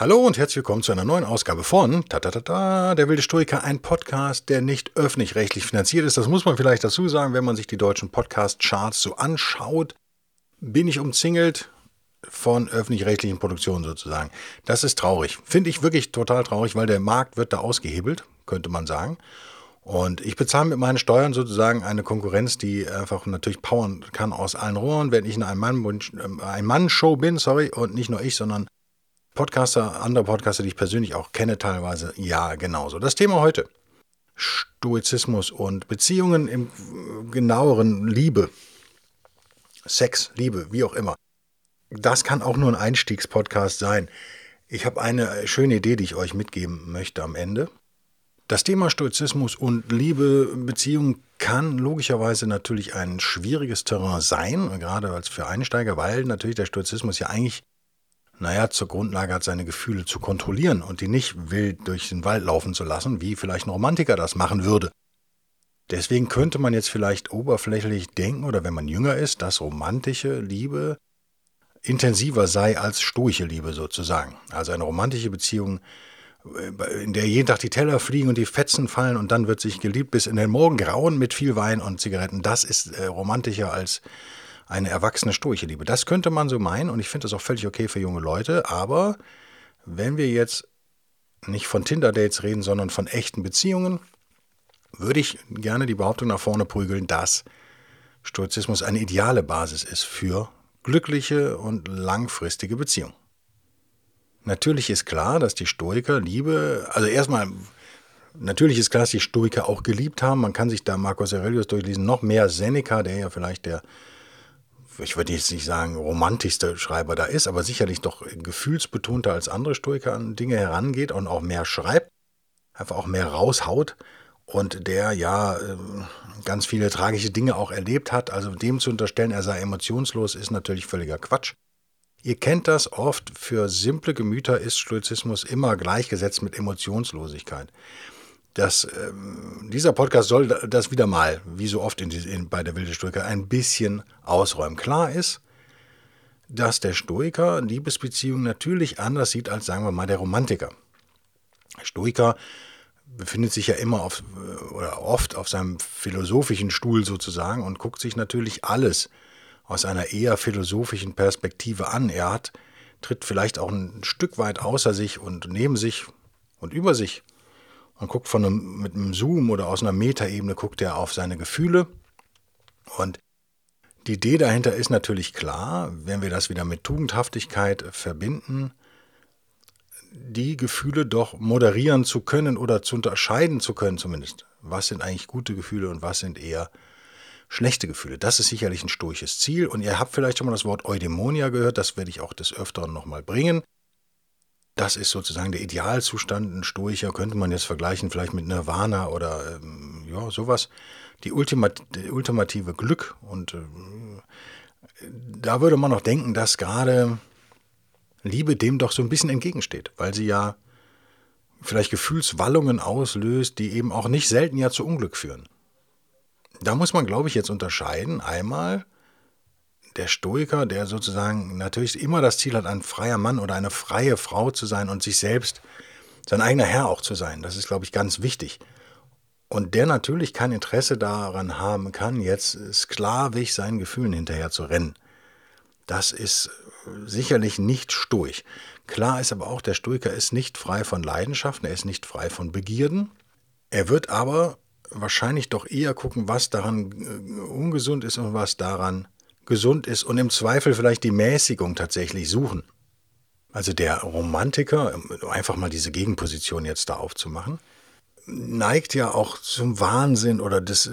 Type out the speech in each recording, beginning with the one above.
Hallo und herzlich willkommen zu einer neuen Ausgabe von Tatatata, der wilde Stoiker, ein Podcast, der nicht öffentlich-rechtlich finanziert ist. Das muss man vielleicht dazu sagen, wenn man sich die deutschen Podcast-Charts so anschaut. Bin ich umzingelt von öffentlich-rechtlichen Produktionen sozusagen. Das ist traurig. Finde ich wirklich total traurig, weil der Markt wird da ausgehebelt, könnte man sagen. Und ich bezahle mit meinen Steuern sozusagen eine Konkurrenz, die einfach natürlich powern kann aus allen Rohren, wenn ich in einem Mann-Show Mann bin, sorry, und nicht nur ich, sondern Podcaster, andere Podcaster, die ich persönlich auch kenne, teilweise, ja, genauso. Das Thema heute: Stoizismus und Beziehungen im genaueren Liebe. Sex, Liebe, wie auch immer. Das kann auch nur ein Einstiegspodcast sein. Ich habe eine schöne Idee, die ich euch mitgeben möchte am Ende. Das Thema Stoizismus und Liebe, Beziehungen kann logischerweise natürlich ein schwieriges Terrain sein, gerade als für Einsteiger, weil natürlich der Stoizismus ja eigentlich naja, zur Grundlage hat, seine Gefühle zu kontrollieren und die nicht wild durch den Wald laufen zu lassen, wie vielleicht ein Romantiker das machen würde. Deswegen könnte man jetzt vielleicht oberflächlich denken, oder wenn man jünger ist, dass romantische Liebe intensiver sei als stoische Liebe sozusagen. Also eine romantische Beziehung, äh, in der jeden Tag die Teller fliegen und die Fetzen fallen und dann wird sich geliebt bis in den Morgen grauen mit viel Wein und Zigaretten. Das ist äh, romantischer als eine erwachsene stoische Liebe. Das könnte man so meinen und ich finde das auch völlig okay für junge Leute, aber wenn wir jetzt nicht von Tinder-Dates reden, sondern von echten Beziehungen, würde ich gerne die Behauptung nach vorne prügeln, dass Stoizismus eine ideale Basis ist für glückliche und langfristige Beziehungen. Natürlich ist klar, dass die Stoiker Liebe, also erstmal, natürlich ist klar, dass die Stoiker auch geliebt haben. Man kann sich da Marcus Aurelius durchlesen, noch mehr Seneca, der ja vielleicht der ich würde jetzt nicht sagen, romantischste Schreiber da ist, aber sicherlich doch gefühlsbetonter als andere Stoiker an Dinge herangeht und auch mehr schreibt, einfach auch mehr raushaut und der ja ähm, ganz viele tragische Dinge auch erlebt hat. Also dem zu unterstellen, er sei emotionslos, ist natürlich völliger Quatsch. Ihr kennt das oft, für simple Gemüter ist Stoizismus immer gleichgesetzt mit Emotionslosigkeit dass ähm, dieser Podcast soll das wieder mal, wie so oft in, in, bei der wilde Stoiker, ein bisschen ausräumen. Klar ist, dass der Stoiker Liebesbeziehungen natürlich anders sieht als, sagen wir mal, der Romantiker. Der Stoiker befindet sich ja immer auf, oder oft auf seinem philosophischen Stuhl sozusagen und guckt sich natürlich alles aus einer eher philosophischen Perspektive an. Er hat, tritt vielleicht auch ein Stück weit außer sich und neben sich und über sich man guckt von einem, mit einem Zoom oder aus einer Metaebene, guckt er auf seine Gefühle. Und die Idee dahinter ist natürlich klar, wenn wir das wieder mit Tugendhaftigkeit verbinden, die Gefühle doch moderieren zu können oder zu unterscheiden zu können zumindest. Was sind eigentlich gute Gefühle und was sind eher schlechte Gefühle? Das ist sicherlich ein stoisches Ziel. Und ihr habt vielleicht schon mal das Wort Eudemonia gehört, das werde ich auch des Öfteren nochmal bringen. Das ist sozusagen der Idealzustand. Ein Stoicher könnte man jetzt vergleichen, vielleicht mit Nirvana oder ähm, ja, sowas. Die, Ultimat ultimative Glück. Und äh, da würde man noch denken, dass gerade Liebe dem doch so ein bisschen entgegensteht, weil sie ja vielleicht Gefühlswallungen auslöst, die eben auch nicht selten ja zu Unglück führen. Da muss man, glaube ich, jetzt unterscheiden. Einmal der Stoiker, der sozusagen natürlich immer das Ziel hat, ein freier Mann oder eine freie Frau zu sein und sich selbst sein eigener Herr auch zu sein. Das ist, glaube ich, ganz wichtig. Und der natürlich kein Interesse daran haben kann, jetzt sklavisch seinen Gefühlen hinterher zu rennen. Das ist sicherlich nicht stoisch. Klar ist aber auch, der Stoiker ist nicht frei von Leidenschaften, er ist nicht frei von Begierden. Er wird aber wahrscheinlich doch eher gucken, was daran äh, ungesund ist und was daran gesund ist und im Zweifel vielleicht die Mäßigung tatsächlich suchen. Also der Romantiker, einfach mal diese Gegenposition jetzt da aufzumachen, neigt ja auch zum Wahnsinn oder das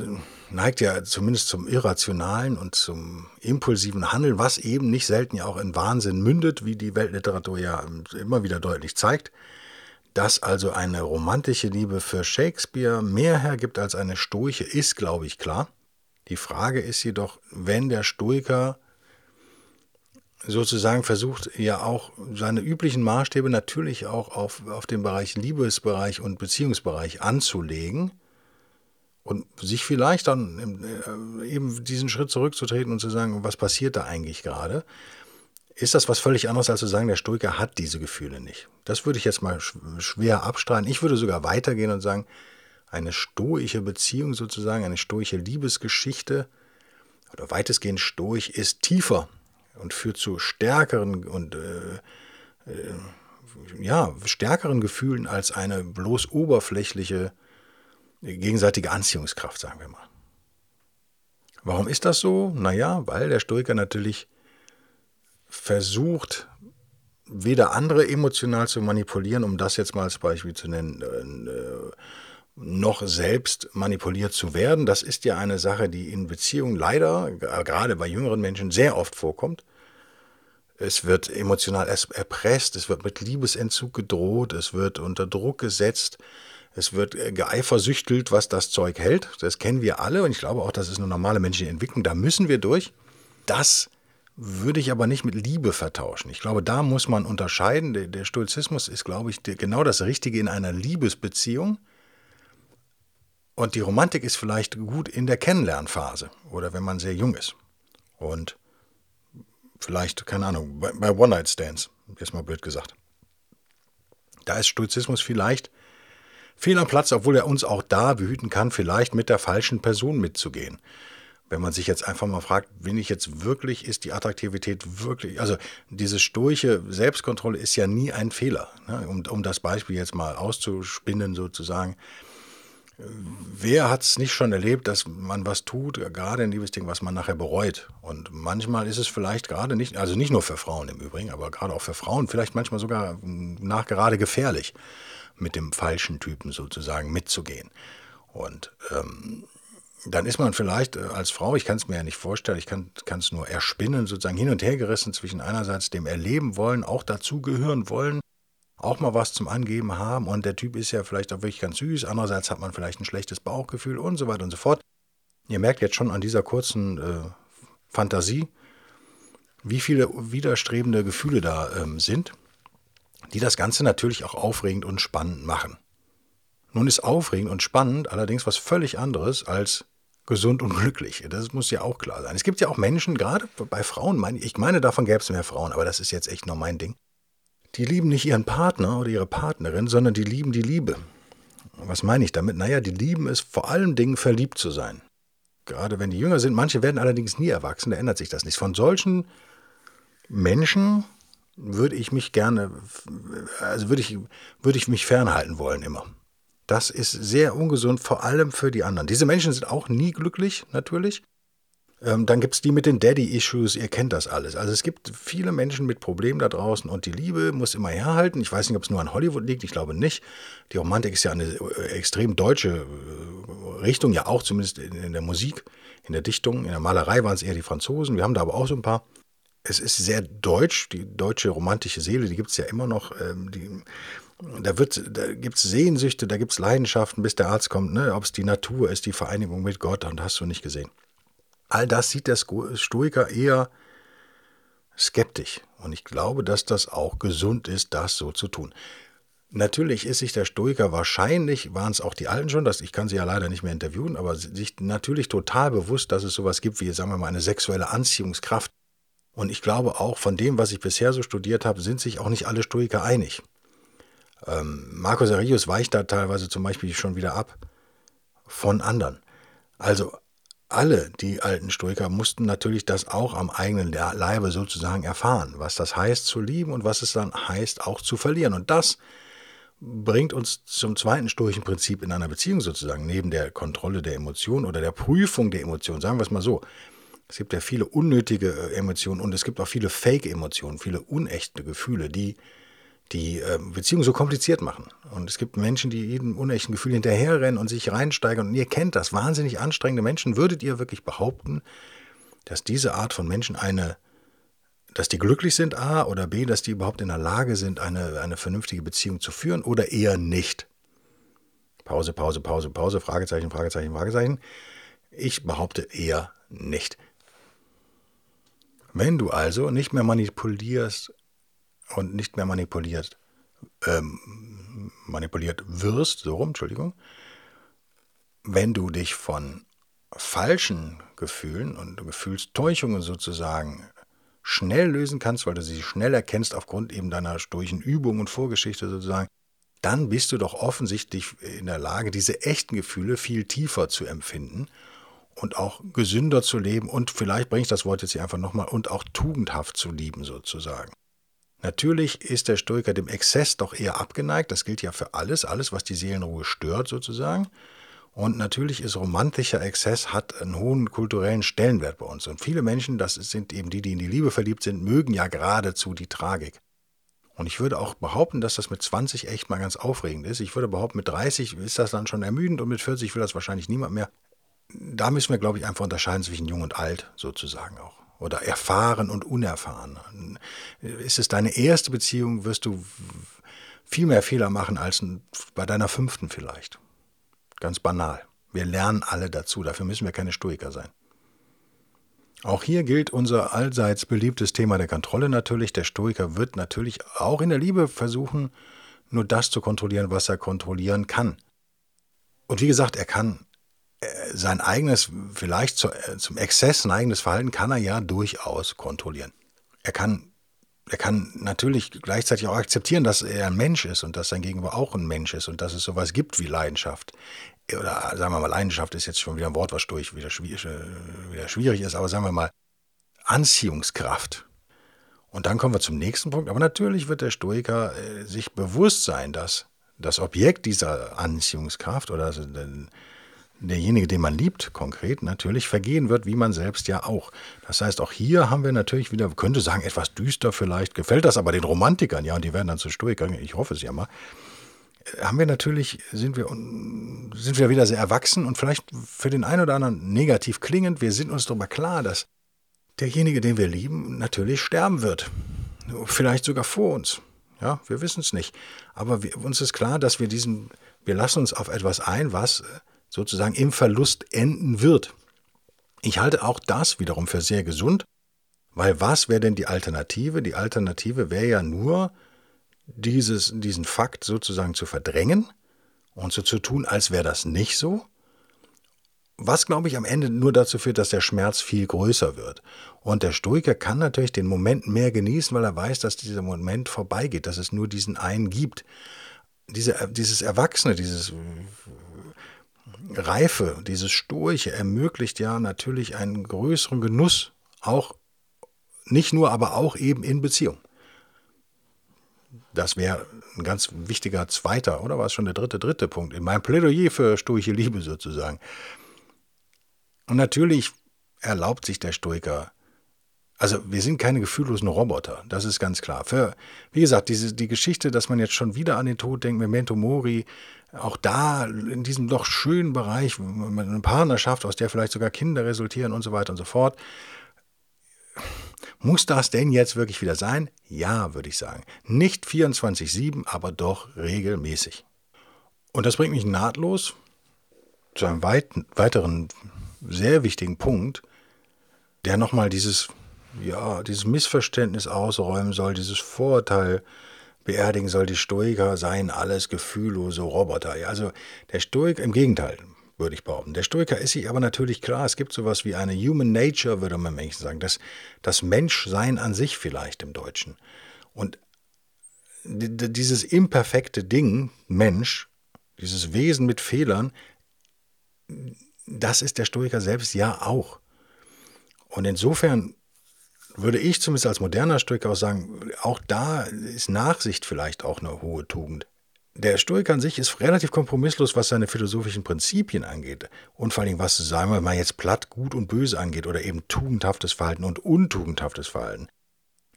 neigt ja zumindest zum Irrationalen und zum impulsiven Handeln, was eben nicht selten ja auch in Wahnsinn mündet, wie die Weltliteratur ja immer wieder deutlich zeigt. Dass also eine romantische Liebe für Shakespeare mehr hergibt als eine stoische, ist, glaube ich, klar. Die Frage ist jedoch, wenn der Stoiker sozusagen versucht, ja auch seine üblichen Maßstäbe natürlich auch auf, auf den Bereich Liebesbereich und Beziehungsbereich anzulegen und sich vielleicht dann äh, eben diesen Schritt zurückzutreten und zu sagen, was passiert da eigentlich gerade, ist das was völlig anderes, als zu sagen, der Stoiker hat diese Gefühle nicht. Das würde ich jetzt mal schwer abstreiten. Ich würde sogar weitergehen und sagen, eine stoische Beziehung sozusagen, eine stoische Liebesgeschichte oder weitestgehend stoisch ist tiefer und führt zu stärkeren und äh, äh, ja, stärkeren Gefühlen als eine bloß oberflächliche gegenseitige Anziehungskraft, sagen wir mal. Warum ist das so? Naja, weil der Stoiker natürlich versucht, weder andere emotional zu manipulieren, um das jetzt mal als Beispiel zu nennen, äh, noch selbst manipuliert zu werden. Das ist ja eine Sache, die in Beziehungen leider, gerade bei jüngeren Menschen, sehr oft vorkommt. Es wird emotional erpresst, es wird mit Liebesentzug gedroht, es wird unter Druck gesetzt, es wird äh, geeifersüchtelt, was das Zeug hält. Das kennen wir alle und ich glaube auch, das ist eine normale menschliche Entwicklung. Da müssen wir durch. Das würde ich aber nicht mit Liebe vertauschen. Ich glaube, da muss man unterscheiden. Der, der Stoizismus ist, glaube ich, genau das Richtige in einer Liebesbeziehung. Und die Romantik ist vielleicht gut in der Kennenlernphase oder wenn man sehr jung ist. Und vielleicht, keine Ahnung, bei, One-Night-Stands, jetzt mal blöd gesagt. Da ist Stoizismus vielleicht fehl am Platz, obwohl er uns auch da behüten kann, vielleicht mit der falschen Person mitzugehen. Wenn man sich jetzt einfach mal fragt, bin ich jetzt wirklich, ist die Attraktivität wirklich, also diese stoische Selbstkontrolle ist ja nie ein Fehler. Ne? Um, um das Beispiel jetzt mal auszuspinnen sozusagen. Wer hat es nicht schon erlebt, dass man was tut, gerade in Liebesding, was man nachher bereut? Und manchmal ist es vielleicht gerade nicht, also nicht nur für Frauen im Übrigen, aber gerade auch für Frauen, vielleicht manchmal sogar nachgerade gefährlich, mit dem falschen Typen sozusagen mitzugehen. Und ähm, dann ist man vielleicht äh, als Frau, ich kann es mir ja nicht vorstellen, ich kann es nur erspinnen, sozusagen hin und her gerissen zwischen einerseits dem Erleben wollen, auch dazugehören wollen, auch mal was zum Angeben haben und der Typ ist ja vielleicht auch wirklich ganz süß, andererseits hat man vielleicht ein schlechtes Bauchgefühl und so weiter und so fort. Ihr merkt jetzt schon an dieser kurzen äh, Fantasie, wie viele widerstrebende Gefühle da ähm, sind, die das Ganze natürlich auch aufregend und spannend machen. Nun ist aufregend und spannend allerdings was völlig anderes als gesund und glücklich. Das muss ja auch klar sein. Es gibt ja auch Menschen, gerade bei Frauen, ich meine, davon gäbe es mehr Frauen, aber das ist jetzt echt nur mein Ding. Die lieben nicht ihren Partner oder ihre Partnerin, sondern die lieben die Liebe. Was meine ich damit? Naja, die lieben es vor allen Dingen verliebt zu sein. Gerade wenn die jünger sind. Manche werden allerdings nie erwachsen, da ändert sich das nicht. Von solchen Menschen würde ich mich gerne, also würde ich, würde ich mich fernhalten wollen immer. Das ist sehr ungesund, vor allem für die anderen. Diese Menschen sind auch nie glücklich, natürlich. Ähm, dann gibt es die mit den Daddy-Issues, ihr kennt das alles. Also es gibt viele Menschen mit Problemen da draußen und die Liebe muss immer herhalten. Ich weiß nicht, ob es nur an Hollywood liegt, ich glaube nicht. Die Romantik ist ja eine äh, extrem deutsche äh, Richtung, ja auch zumindest in, der Musik, in der Dichtung, in der Malerei waren es eher die Franzosen. Wir haben da aber auch so ein paar. Es ist sehr deutsch, die deutsche romantische Seele, die gibt es ja immer noch. Ähm, die, da, da gibt es Sehnsüchte, da gibt es Leidenschaften, bis der Arzt kommt, ne? ob es die Natur ist, die Vereinigung mit Gott, und hast du nicht gesehen. All das sieht der Stoiker eher skeptisch. Und ich glaube, dass das auch gesund ist, das so zu tun. Natürlich ist sich der Stoiker wahrscheinlich, waren es auch die Alten schon, das, ich kann sie ja leider nicht mehr interviewen, aber sich natürlich total bewusst, dass es sowas gibt wie, sagen wir mal, eine sexuelle Anziehungskraft. Und ich glaube auch, von dem, was ich bisher so studiert habe, sind sich auch nicht alle Stoiker einig. Ähm, Marcus Aurelius weicht da teilweise zum Beispiel schon wieder ab von anderen. Also alle die alten Stoiker mussten natürlich das auch am eigenen Leibe sozusagen erfahren, was das heißt zu lieben und was es dann heißt auch zu verlieren. Und das bringt uns zum zweiten stoischen Prinzip in einer Beziehung sozusagen, neben der Kontrolle der Emotionen oder der Prüfung der Emotionen, sagen wir es mal so. Es gibt ja viele unnötige äh, Emotionen und es gibt auch viele Fake-Emotionen, viele unechte Gefühle, die die äh, Beziehung so kompliziert machen. Und es gibt Menschen, die jedem unechten Gefühl hinterherrennen und sich reinsteigern. Und ihr kennt das, wahnsinnig anstrengende Menschen. Würdet ihr wirklich behaupten, dass diese Art von Menschen eine dass die glücklich sind, A, oder B, dass die überhaupt in der Lage sind, eine, eine vernünftige Beziehung zu führen oder eher nicht. Pause, Pause, Pause, Pause, Fragezeichen, Fragezeichen, Fragezeichen. Ich behaupte eher nicht. Wenn du also nicht mehr manipulierst und nicht mehr manipuliert, ähm, manipuliert wirst, so rum, Entschuldigung, wenn du dich von falschen Gefühlen und Gefühlstäuschungen sozusagen schnell lösen kannst, weil du sie schnell erkennst aufgrund eben deiner stoischen Übung und Vorgeschichte sozusagen, dann bist du doch offensichtlich in der Lage, diese echten Gefühle viel tiefer zu empfinden und auch gesünder zu leben und vielleicht bringe ich das Wort jetzt hier einfach nochmal und auch tugendhaft zu lieben sozusagen. Natürlich ist der Stoiker dem Exzess doch eher abgeneigt, das gilt ja für alles, alles, was die Seelenruhe stört sozusagen. Und natürlich ist romantischer Exzess, hat einen hohen kulturellen Stellenwert bei uns. Und viele Menschen, das sind eben die, die in die Liebe verliebt sind, mögen ja geradezu die Tragik. Und ich würde auch behaupten, dass das mit 20 echt mal ganz aufregend ist. Ich würde behaupten, mit 30 ist das dann schon ermüdend und mit 40 will das wahrscheinlich niemand mehr da müssen wir, glaube ich, einfach unterscheiden zwischen jung und alt sozusagen auch. Oder erfahren und unerfahren. Ist es deine erste Beziehung, wirst du viel mehr Fehler machen als bei deiner fünften vielleicht. Ganz banal. Wir lernen alle dazu, dafür müssen wir keine Stoiker sein. Auch hier gilt unser allseits beliebtes Thema der Kontrolle natürlich. Der Stoiker wird natürlich auch in der Liebe versuchen, nur das zu kontrollieren, was er kontrollieren kann. Und wie gesagt, er kann sein eigenes, vielleicht zu, äh, zum Exzess eigenes Verhalten kann er ja durchaus kontrollieren. Er kann, er kann natürlich gleichzeitig auch akzeptieren, dass er ein Mensch ist und dass sein Gegenüber auch ein Mensch ist und dass es sowas gibt wie Leidenschaft. Oder sagen wir mal, Leidenschaft ist jetzt schon wieder ein Wort, was durch wieder schwierig, äh, wieder schwierig ist, aber sagen wir mal, Anziehungskraft. Und dann kommen wir zum nächsten Punkt. Aber natürlich wird der Stoiker äh, sich bewusst sein, dass das Objekt dieser Anziehungskraft oder derjenige, den man liebt, konkret natürlich vergehen wird, wie man selbst ja auch. Das heißt, auch hier haben wir natürlich wieder, könnte sagen, etwas düster vielleicht, gefällt das aber den Romantikern, ja, und die werden dann zu Stoikern, ich hoffe es ja mal. Haben wir natürlich, sind wir, sind wir wieder sehr erwachsen und vielleicht für den einen oder anderen negativ klingend. Wir sind uns darüber klar, dass derjenige, den wir lieben, natürlich sterben wird. Vielleicht sogar vor uns. Ja, wir wissen es nicht. Aber wir, uns ist klar, dass wir diesen, wir lassen uns auf etwas ein, was sozusagen im Verlust enden wird. Ich halte auch das wiederum für sehr gesund, weil was wäre denn die Alternative? Die Alternative wäre ja nur, dieses, diesen Fakt sozusagen zu verdrängen und so zu tun, als wäre das nicht so. Was, glaube ich, am Ende nur dazu führt, dass der Schmerz viel größer wird. Und der Stoiker kann natürlich den Moment mehr genießen, weil er weiß, dass dieser Moment vorbeigeht, dass es nur diesen einen gibt. Diese, dieses Erwachsene, dieses Reife, dieses Stoische ermöglicht ja natürlich einen größeren Genuss, auch nicht nur, aber auch eben in Beziehung. Das wäre ein ganz wichtiger zweiter, oder war es schon der dritte, dritte Punkt in meinem Plädoyer für stoische Liebe sozusagen. Und natürlich erlaubt sich der Stoiker also wir sind keine gefühllosen Roboter, das ist ganz klar. Für, wie gesagt, diese, die Geschichte, dass man jetzt schon wieder an den Tod denkt, Memento Mori, auch da in diesem doch schönen Bereich, eine Partnerschaft, aus der vielleicht sogar Kinder resultieren und so weiter und so fort. Muss das denn jetzt wirklich wieder sein? Ja, würde ich sagen. Nicht 24-7, aber doch regelmäßig. Und das bringt mich nahtlos zu einem weit, weiteren sehr wichtigen Punkt, der nochmal dieses ja, dieses Missverständnis ausräumen soll, dieses Vorurteil beerdigen soll, die Stoiker seien alles gefühllose Roboter. Ja, also der Stoiker, im Gegenteil, würde ich behaupten. Der Stoiker ist sich aber natürlich klar, es gibt sowas wie eine Human Nature, würde man Menschen sagen, das, das Menschsein an sich vielleicht im Deutschen. Und dieses imperfekte Ding, Mensch, dieses Wesen mit Fehlern, das ist der Stoiker selbst ja auch. Und insofern würde ich zumindest als moderner Stoiker auch sagen, auch da ist Nachsicht vielleicht auch eine hohe Tugend. Der Stoiker an sich ist relativ kompromisslos, was seine philosophischen Prinzipien angeht. Und vor allem, was, sagen wir mal, jetzt platt, gut und böse angeht oder eben tugendhaftes Verhalten und untugendhaftes Verhalten.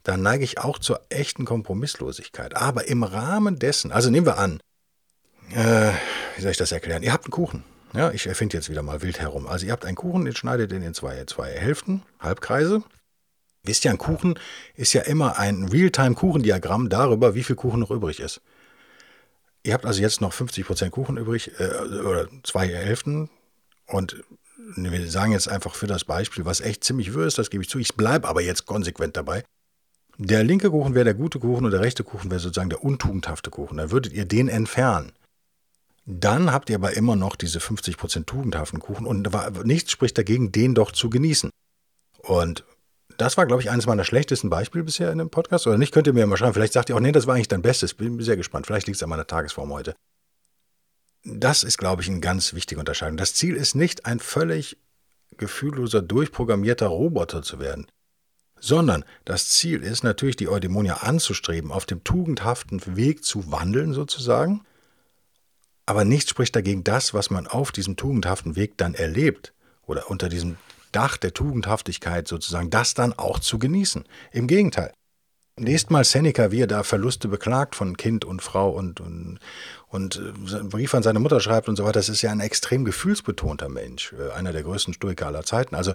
Da neige ich auch zur echten Kompromisslosigkeit. Aber im Rahmen dessen, also nehmen wir an, äh, wie soll ich das erklären? Ihr habt einen Kuchen. Ja, ich erfinde jetzt wieder mal wild herum. Also ihr habt einen Kuchen, den schneidet ihr in zwei, zwei Hälften, Halbkreise Wisst ihr, ein Kuchen ist ja immer ein Realtime-Kuchendiagramm darüber, wie viel Kuchen noch übrig ist. Ihr habt also jetzt noch 50% Kuchen übrig, äh, oder zwei Hälften. Und wir sagen jetzt einfach für das Beispiel, was echt ziemlich wirr ist, das gebe ich zu. Ich bleibe aber jetzt konsequent dabei. Der linke Kuchen wäre der gute Kuchen und der rechte Kuchen wäre sozusagen der untugendhafte Kuchen. Dann würdet ihr den entfernen. Dann habt ihr aber immer noch diese 50% tugendhaften Kuchen und nichts spricht dagegen, den doch zu genießen. Und das war, glaube ich, eines meiner schlechtesten Beispiele bisher in dem Podcast. Oder nicht, könnt ihr mir mal schreiben. Vielleicht sagt ihr auch, nee, das war eigentlich dein Bestes. Bin sehr gespannt. Vielleicht liegt es an meiner Tagesform heute. Das ist, glaube ich, eine ganz wichtige Unterscheidung. Das Ziel ist nicht, ein völlig gefühlloser, durchprogrammierter Roboter zu werden, sondern das Ziel ist natürlich, die Eudaimonia anzustreben, auf dem tugendhaften Weg zu wandeln sozusagen. Aber nichts spricht dagegen, das, was man auf diesem tugendhaften Weg dann erlebt oder unter diesem Dach der Tugendhaftigkeit sozusagen, das dann auch zu genießen. Im Gegenteil. Lest mal Seneca, wie er da Verluste beklagt von Kind und Frau und, und, und äh, Brief an seine Mutter schreibt und so weiter. Das ist ja ein extrem gefühlsbetonter Mensch, äh, einer der größten Stoiker aller Zeiten. Also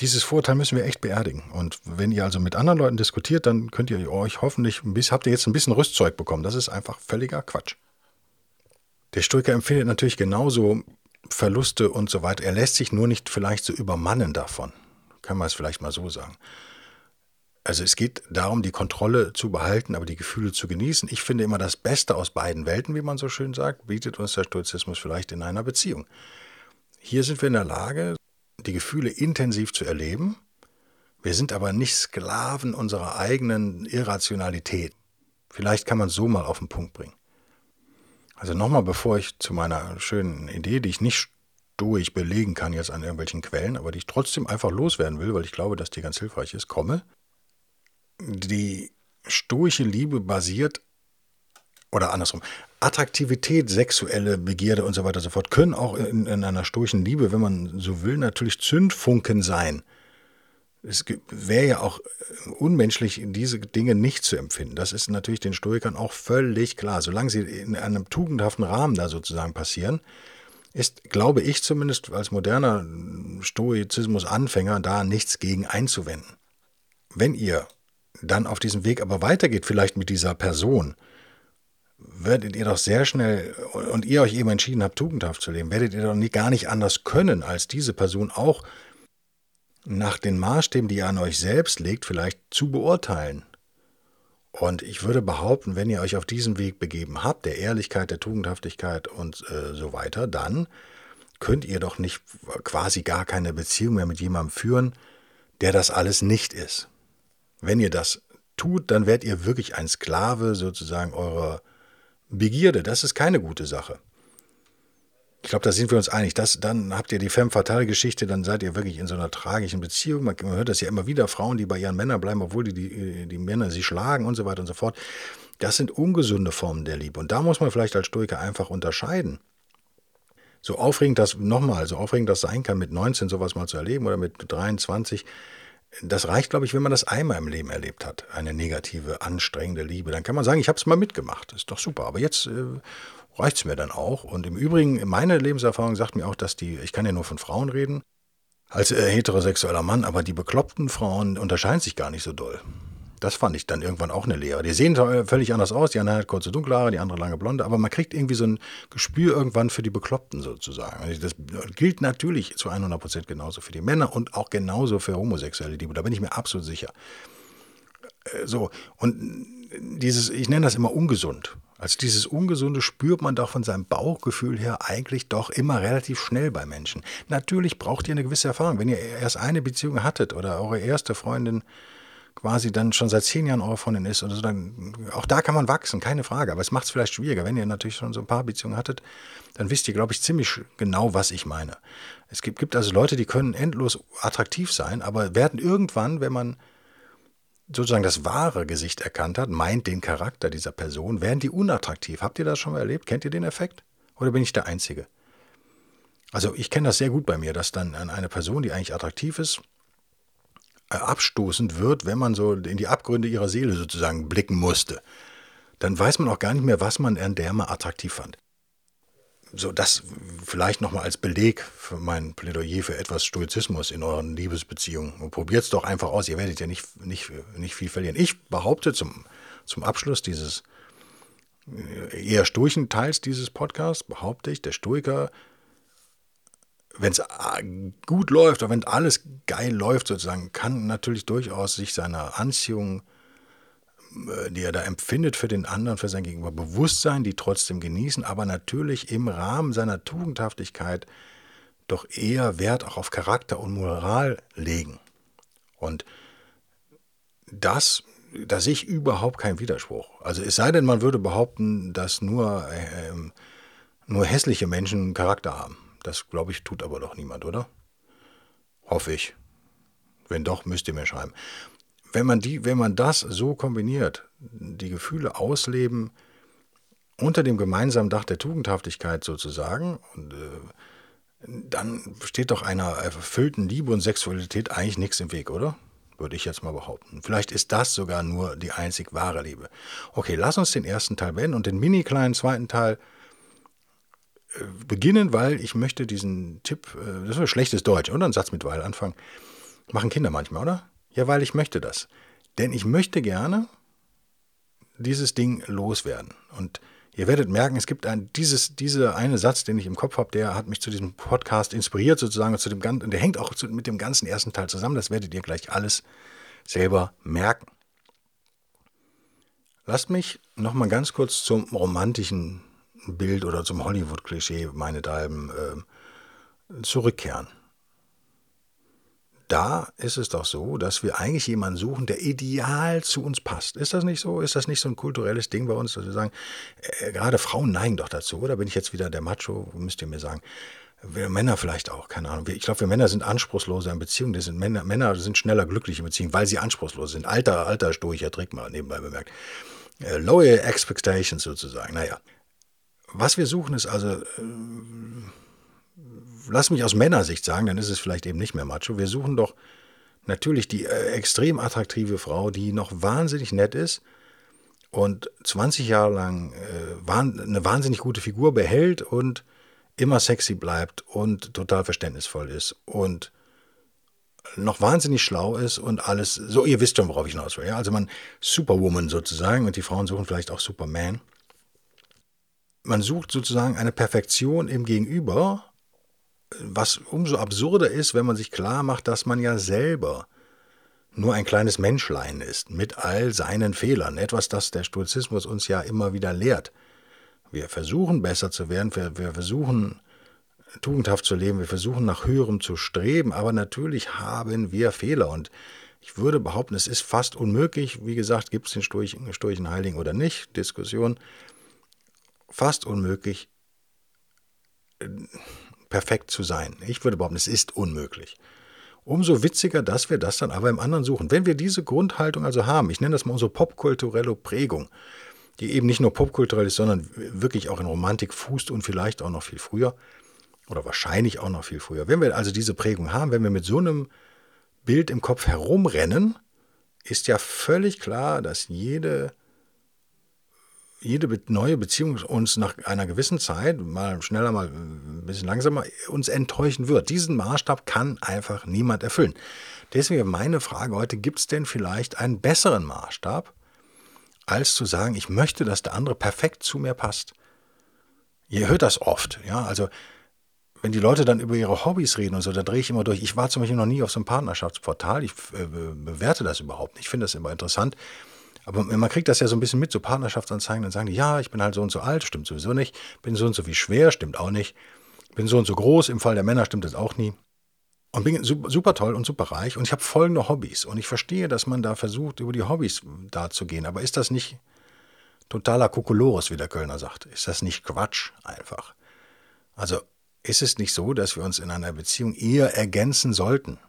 dieses Vorteil müssen wir echt beerdigen. Und wenn ihr also mit anderen Leuten diskutiert, dann könnt ihr euch hoffentlich, habt ihr jetzt ein bisschen Rüstzeug bekommen. Das ist einfach völliger Quatsch. Der Stoiker empfindet natürlich genauso Verluste und so weiter. Er lässt sich nur nicht vielleicht so übermannen davon. Kann man es vielleicht mal so sagen. Also es geht darum, die Kontrolle zu behalten, aber die Gefühle zu genießen. Ich finde immer das Beste aus beiden Welten, wie man so schön sagt, bietet uns der Stoizismus vielleicht in einer Beziehung. Hier sind wir in der Lage, die Gefühle intensiv zu erleben. Wir sind aber nicht Sklaven unserer eigenen Irrationalität. Vielleicht kann man es so mal auf den Punkt bringen. Also nochmal, bevor ich zu meiner schönen Idee, die ich nicht stoisch belegen kann jetzt an irgendwelchen Quellen, aber die ich trotzdem einfach loswerden will, weil ich glaube, dass die ganz hilfreich ist, komme, die stoische Liebe basiert, oder andersrum, Attraktivität, sexuelle Begierde und so weiter und so fort können auch in, in einer stoischen Liebe, wenn man so will, natürlich Zündfunken sein. Es wäre ja auch unmenschlich, diese Dinge nicht zu empfinden. Das ist natürlich den Stoikern auch völlig klar. Solange sie in einem tugendhaften Rahmen da sozusagen passieren, ist, glaube ich zumindest als moderner Stoizismus-Anfänger, da nichts gegen einzuwenden. Wenn ihr dann auf diesem Weg aber weitergeht, vielleicht mit dieser Person, werdet ihr doch sehr schnell, und ihr euch eben entschieden habt, tugendhaft zu leben, werdet ihr doch nie, gar nicht anders können, als diese Person auch nach den Maßstäben, die ihr an euch selbst legt, vielleicht zu beurteilen. Und ich würde behaupten, wenn ihr euch auf diesen Weg begeben habt, der Ehrlichkeit, der Tugendhaftigkeit und äh, so weiter, dann könnt ihr doch nicht quasi gar keine Beziehung mehr mit jemandem führen, der das alles nicht ist. Wenn ihr das tut, dann werdet ihr wirklich ein Sklave sozusagen eurer Begierde. Das ist keine gute Sache. Ich glaube, da sind wir uns einig. Das, dann habt ihr die Femme Fatale Geschichte, dann seid ihr wirklich in so einer tragischen Beziehung. Man, hört das ja immer wieder, Frauen, die bei ihren Männern bleiben, obwohl die, die, die Männer sie schlagen und so weiter und so fort. Das sind ungesunde Formen der Liebe. Und da muss man vielleicht als Stoiker einfach unterscheiden. So aufregend das, nochmal, so aufregend das sein kann, mit 19 sowas mal zu erleben oder mit 23, das reicht, glaube ich, wenn man das einmal im Leben erlebt hat, eine negative, anstrengende Liebe. Dann kann man sagen, ich habe es mal mitgemacht, ist doch super. Aber jetzt äh, reicht es mir dann auch. Und im Übrigen, meine Lebenserfahrung sagt mir auch, dass die, ich kann ja nur von Frauen reden, als äh, heterosexueller Mann, aber die bekloppten Frauen unterscheiden sich gar nicht so doll. Das fand ich dann irgendwann auch eine Lehre. Die sehen völlig anders aus. Die eine hat kurze dunkle Haare, die andere lange blonde. Aber man kriegt irgendwie so ein Gespür irgendwann für die Bekloppten sozusagen. Also das gilt natürlich zu 100 Prozent genauso für die Männer und auch genauso für homosexuelle. Da bin ich mir absolut sicher. Äh, so, und dieses, ich nenne das immer ungesund. Also dieses Ungesunde spürt man doch von seinem Bauchgefühl her eigentlich doch immer relativ schnell bei Menschen. Natürlich braucht ihr eine gewisse Erfahrung. Wenn ihr erst eine Beziehung hattet oder eure erste Freundin quasi dann schon seit zehn Jahren eure Freundin ist oder so, dann auch da kann man wachsen, keine Frage. Aber es macht es vielleicht schwieriger. Wenn ihr natürlich schon so ein paar Beziehungen hattet, dann wisst ihr, glaube ich, ziemlich genau, was ich meine. Es gibt, gibt also Leute, die können endlos attraktiv sein, aber werden irgendwann, wenn man sozusagen das wahre Gesicht erkannt hat, meint den Charakter dieser Person, werden die unattraktiv. Habt ihr das schon mal erlebt? Kennt ihr den Effekt? Oder bin ich der Einzige? Also ich kenne das sehr gut bei mir, dass dann eine Person, die eigentlich attraktiv ist, äh, abstoßend wird, wenn man so in die Abgründe ihrer Seele sozusagen blicken musste. Dann weiß man auch gar nicht mehr, was man an der mal attraktiv fand. So das vielleicht nochmal als Beleg für mein Plädoyer für etwas Stoizismus in euren Liebesbeziehungen. Probiert es doch einfach aus, ihr werdet ja nicht, nicht, nicht viel verlieren. Ich behaupte zum, zum Abschluss dieses äh, eher stoischen Teils dieses Podcasts, behaupte ich, der Stoiker, wenn es äh, gut läuft oder wenn alles geil läuft sozusagen, kann natürlich durchaus sich seiner Anziehung die er da empfindet für den anderen, für sein Gegenüber, bewusst sein, die trotzdem genießen, aber natürlich im Rahmen seiner Tugendhaftigkeit doch eher Wert auch auf Charakter und Moral legen. Und das, da sehe ich überhaupt keinen Widerspruch. Also es sei denn, man würde behaupten, dass nur, äh, nur hässliche Menschen Charakter haben. Das, glaube ich, tut aber doch niemand, oder? Hoffe ich. Wenn doch, müsst ihr mir schreiben wenn man, die, wenn man das so kombiniert, die Gefühle ausleben, unter dem gemeinsamen Dach der Tugendhaftigkeit sozusagen, und, äh, dann steht doch einer erfüllten Liebe und Sexualität eigentlich nichts im Weg, oder? Würde ich jetzt mal behaupten. Vielleicht ist das sogar nur die einzig wahre Liebe. Okay, lass uns den ersten Teil beenden und den mini kleinen zweiten Teil äh, beginnen, weil ich möchte diesen Tipp, äh, das ist ein schlechtes Deutsch, oder? Ein Satz mit weil anfangen. Machen Kinder manchmal, oder? Ja, weil ich möchte das. Denn ich möchte gerne dieses Ding loswerden. Und ihr werdet merken, es gibt ein, dieses, dieser eine Satz, den ich im Kopf habe, der hat mich zu diesem Podcast inspiriert sozusagen. Zu dem, und der hängt auch zu, mit dem ganzen ersten Teil zusammen. Das werdet ihr gleich alles selber merken. Lasst mich nochmal ganz kurz zum romantischen Bild oder zum Hollywood-Klischee meinethalben äh, zurückkehren da ist es doch so, dass wir eigentlich jemanden suchen, der ideal zu uns passt. Ist das nicht so? Ist das nicht so ein kulturelles Ding bei uns, dass wir sagen, äh, gerade Frauen neigen doch dazu, oder bin ich jetzt wieder der Macho, müsst ihr mir sagen. Wir Männer vielleicht auch, keine Ahnung. Ich glaube, wir Männer sind anspruchsloser in Beziehungen. Sind Männer, Männer sind schneller glücklich in Beziehungen, weil sie anspruchslos sind. Alter, alter stoischer Trick mal nebenbei bemerkt. Äh, lower expectations sozusagen. Naja. Was wir suchen ist also, äh, lass mich aus Männersicht sagen, dann ist es vielleicht eben nicht mehr macho. Wir suchen doch natürlich die äh, extrem attraktive Frau, die noch wahnsinnig nett ist und 20 Jahre lang äh, eine wahnsinnig gute Figur behält und immer sexy bleibt und total verständnisvoll ist und noch wahnsinnig schlau ist und alles, so ihr wisst schon, worauf ich hinaus will. Ja? Also man Superwoman sozusagen und die Frauen suchen vielleicht auch Superman. Man sucht sozusagen eine Perfektion im Gegenüber was umso absurder ist, wenn man sich klar macht, dass man ja selber nur ein kleines Menschlein ist, mit all seinen Fehlern. Etwas, das der Stoizismus uns ja immer wieder lehrt. Wir versuchen besser zu werden, wir, wir versuchen tugendhaft zu leben, wir versuchen nach höherem zu streben, aber natürlich haben wir Fehler und ich würde behaupten, es ist fast unmöglich, wie gesagt, gibt es den Storchen Heiligen oder nicht, Diskussion, fast unmöglich, perfekt zu sein. Ich würde behaupten, es ist unmöglich. Umso witziger, dass wir das dann aber im anderen suchen. Wenn wir diese Grundhaltung also haben, ich nenne das mal unsere popkulturelle Prägung, die eben nicht nur popkulturell ist, sondern wirklich auch in Romantik fußt und vielleicht auch noch viel früher oder wahrscheinlich auch noch viel früher. Wenn wir also diese Prägung haben, wenn wir mit so einem Bild im Kopf herumrennen, ist ja völlig klar, dass jede jede neue Beziehung uns nach einer gewissen Zeit, mal schneller, mal ein bisschen langsamer, uns enttäuschen wird. Diesen Maßstab kann einfach niemand erfüllen. Deswegen meine Frage heute, gibt es denn vielleicht einen besseren Maßstab, als zu sagen, ich möchte, dass der andere perfekt zu mir passt? Ihr hört das oft, ja, also wenn die Leute dann über ihre Hobbys reden und so, da drehe ich immer durch. Ich war zum Beispiel noch nie auf so einem Partnerschaftsportal, ich äh, bewerte das überhaupt nicht, ich finde das immer interessant aber man kriegt das ja so ein bisschen mit, so Partnerschaftsanzeigen, dann sagen die, ja, ich bin halt so und so alt, stimmt sowieso nicht, bin so und so wie schwer, stimmt auch nicht, bin so und so groß, im Fall der Männer stimmt das auch nie. Und bin super toll und super reich und ich habe folgende Hobbys. Und ich verstehe, dass man da versucht, über die Hobbys da zu gehen. Aber ist das nicht totaler Kokolores, wie der Kölner sagt? Ist das nicht Quatsch einfach? Also ist es nicht so, dass wir uns in einer Beziehung eher ergänzen sollten?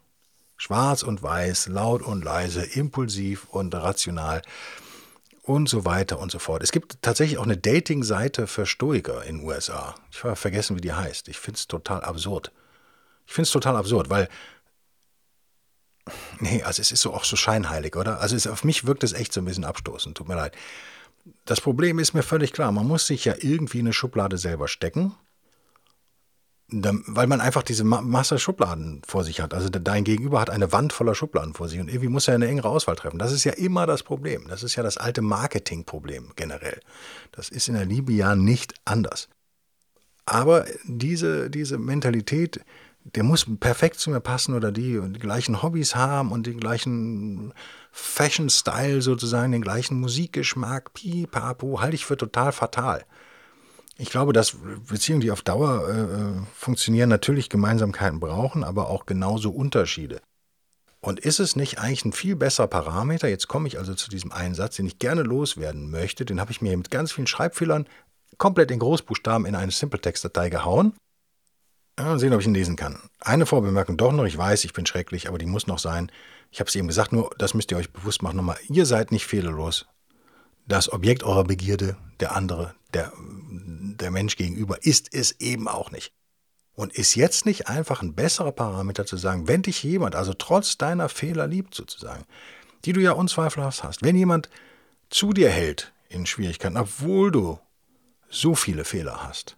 Schwarz und weiß, laut und leise, impulsiv und rational und so weiter und so fort. Es gibt tatsächlich auch eine Dating-Seite für Stoiker in den USA. Ich habe vergessen, wie die heißt. Ich finde es total absurd. Ich finde es total absurd, weil Nee, also es ist so auch so scheinheilig, oder? Also es, auf mich wirkt es echt so ein bisschen abstoßend, tut mir leid. Das Problem ist mir völlig klar, man muss sich ja irgendwie in eine Schublade selber stecken weil man einfach diese Masse Schubladen vor sich hat. Also dein Gegenüber hat eine Wand voller Schubladen vor sich und irgendwie muss er eine engere Auswahl treffen. Das ist ja immer das Problem. Das ist ja das alte Marketingproblem generell. Das ist in der Liebe ja nicht anders. Aber diese, diese Mentalität, der muss perfekt zu mir passen oder die, die gleichen Hobbys haben und den gleichen Fashion-Style sozusagen, den gleichen Musikgeschmack, pipapo, halte ich für total fatal. Ich glaube, dass Beziehungen, die auf Dauer äh, äh, funktionieren, natürlich Gemeinsamkeiten brauchen, aber auch genauso Unterschiede. Und ist es nicht eigentlich ein viel besserer Parameter? Jetzt komme ich also zu diesem Einsatz, den ich gerne loswerden möchte. Den habe ich mir mit ganz vielen Schreibfehlern komplett in Großbuchstaben in eine Simpletext-Datei gehauen. Ja, sehen, ob ich ihn lesen kann. Eine Vorbemerkung doch noch. Ich weiß, ich bin schrecklich, aber die muss noch sein. Ich habe es eben gesagt, nur das müsst ihr euch bewusst machen. Nochmal, ihr seid nicht fehlerlos. Das Objekt eurer Begierde, der andere, der, der Mensch gegenüber, ist es eben auch nicht. Und ist jetzt nicht einfach ein besserer Parameter zu sagen, wenn dich jemand, also trotz deiner Fehler liebt sozusagen, die du ja unzweifelhaft hast, wenn jemand zu dir hält in Schwierigkeiten, obwohl du so viele Fehler hast,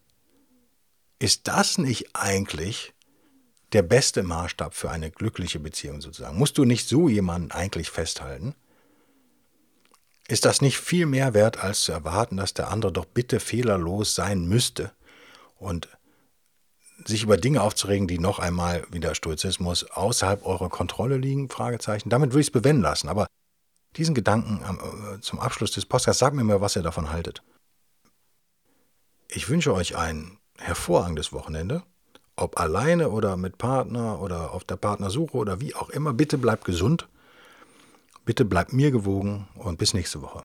ist das nicht eigentlich der beste Maßstab für eine glückliche Beziehung sozusagen? Musst du nicht so jemanden eigentlich festhalten? Ist das nicht viel mehr wert, als zu erwarten, dass der andere doch bitte fehlerlos sein müsste und sich über Dinge aufzuregen, die noch einmal, wie der Stoizismus, außerhalb eurer Kontrolle liegen? Fragezeichen. Damit würde ich es bewenden lassen. Aber diesen Gedanken äh, zum Abschluss des Podcasts, sagt mir mal, was ihr davon haltet. Ich wünsche euch ein hervorragendes Wochenende. Ob alleine oder mit Partner oder auf der Partnersuche oder wie auch immer. Bitte bleibt gesund. Bitte bleibt mir gewogen und bis nächste Woche.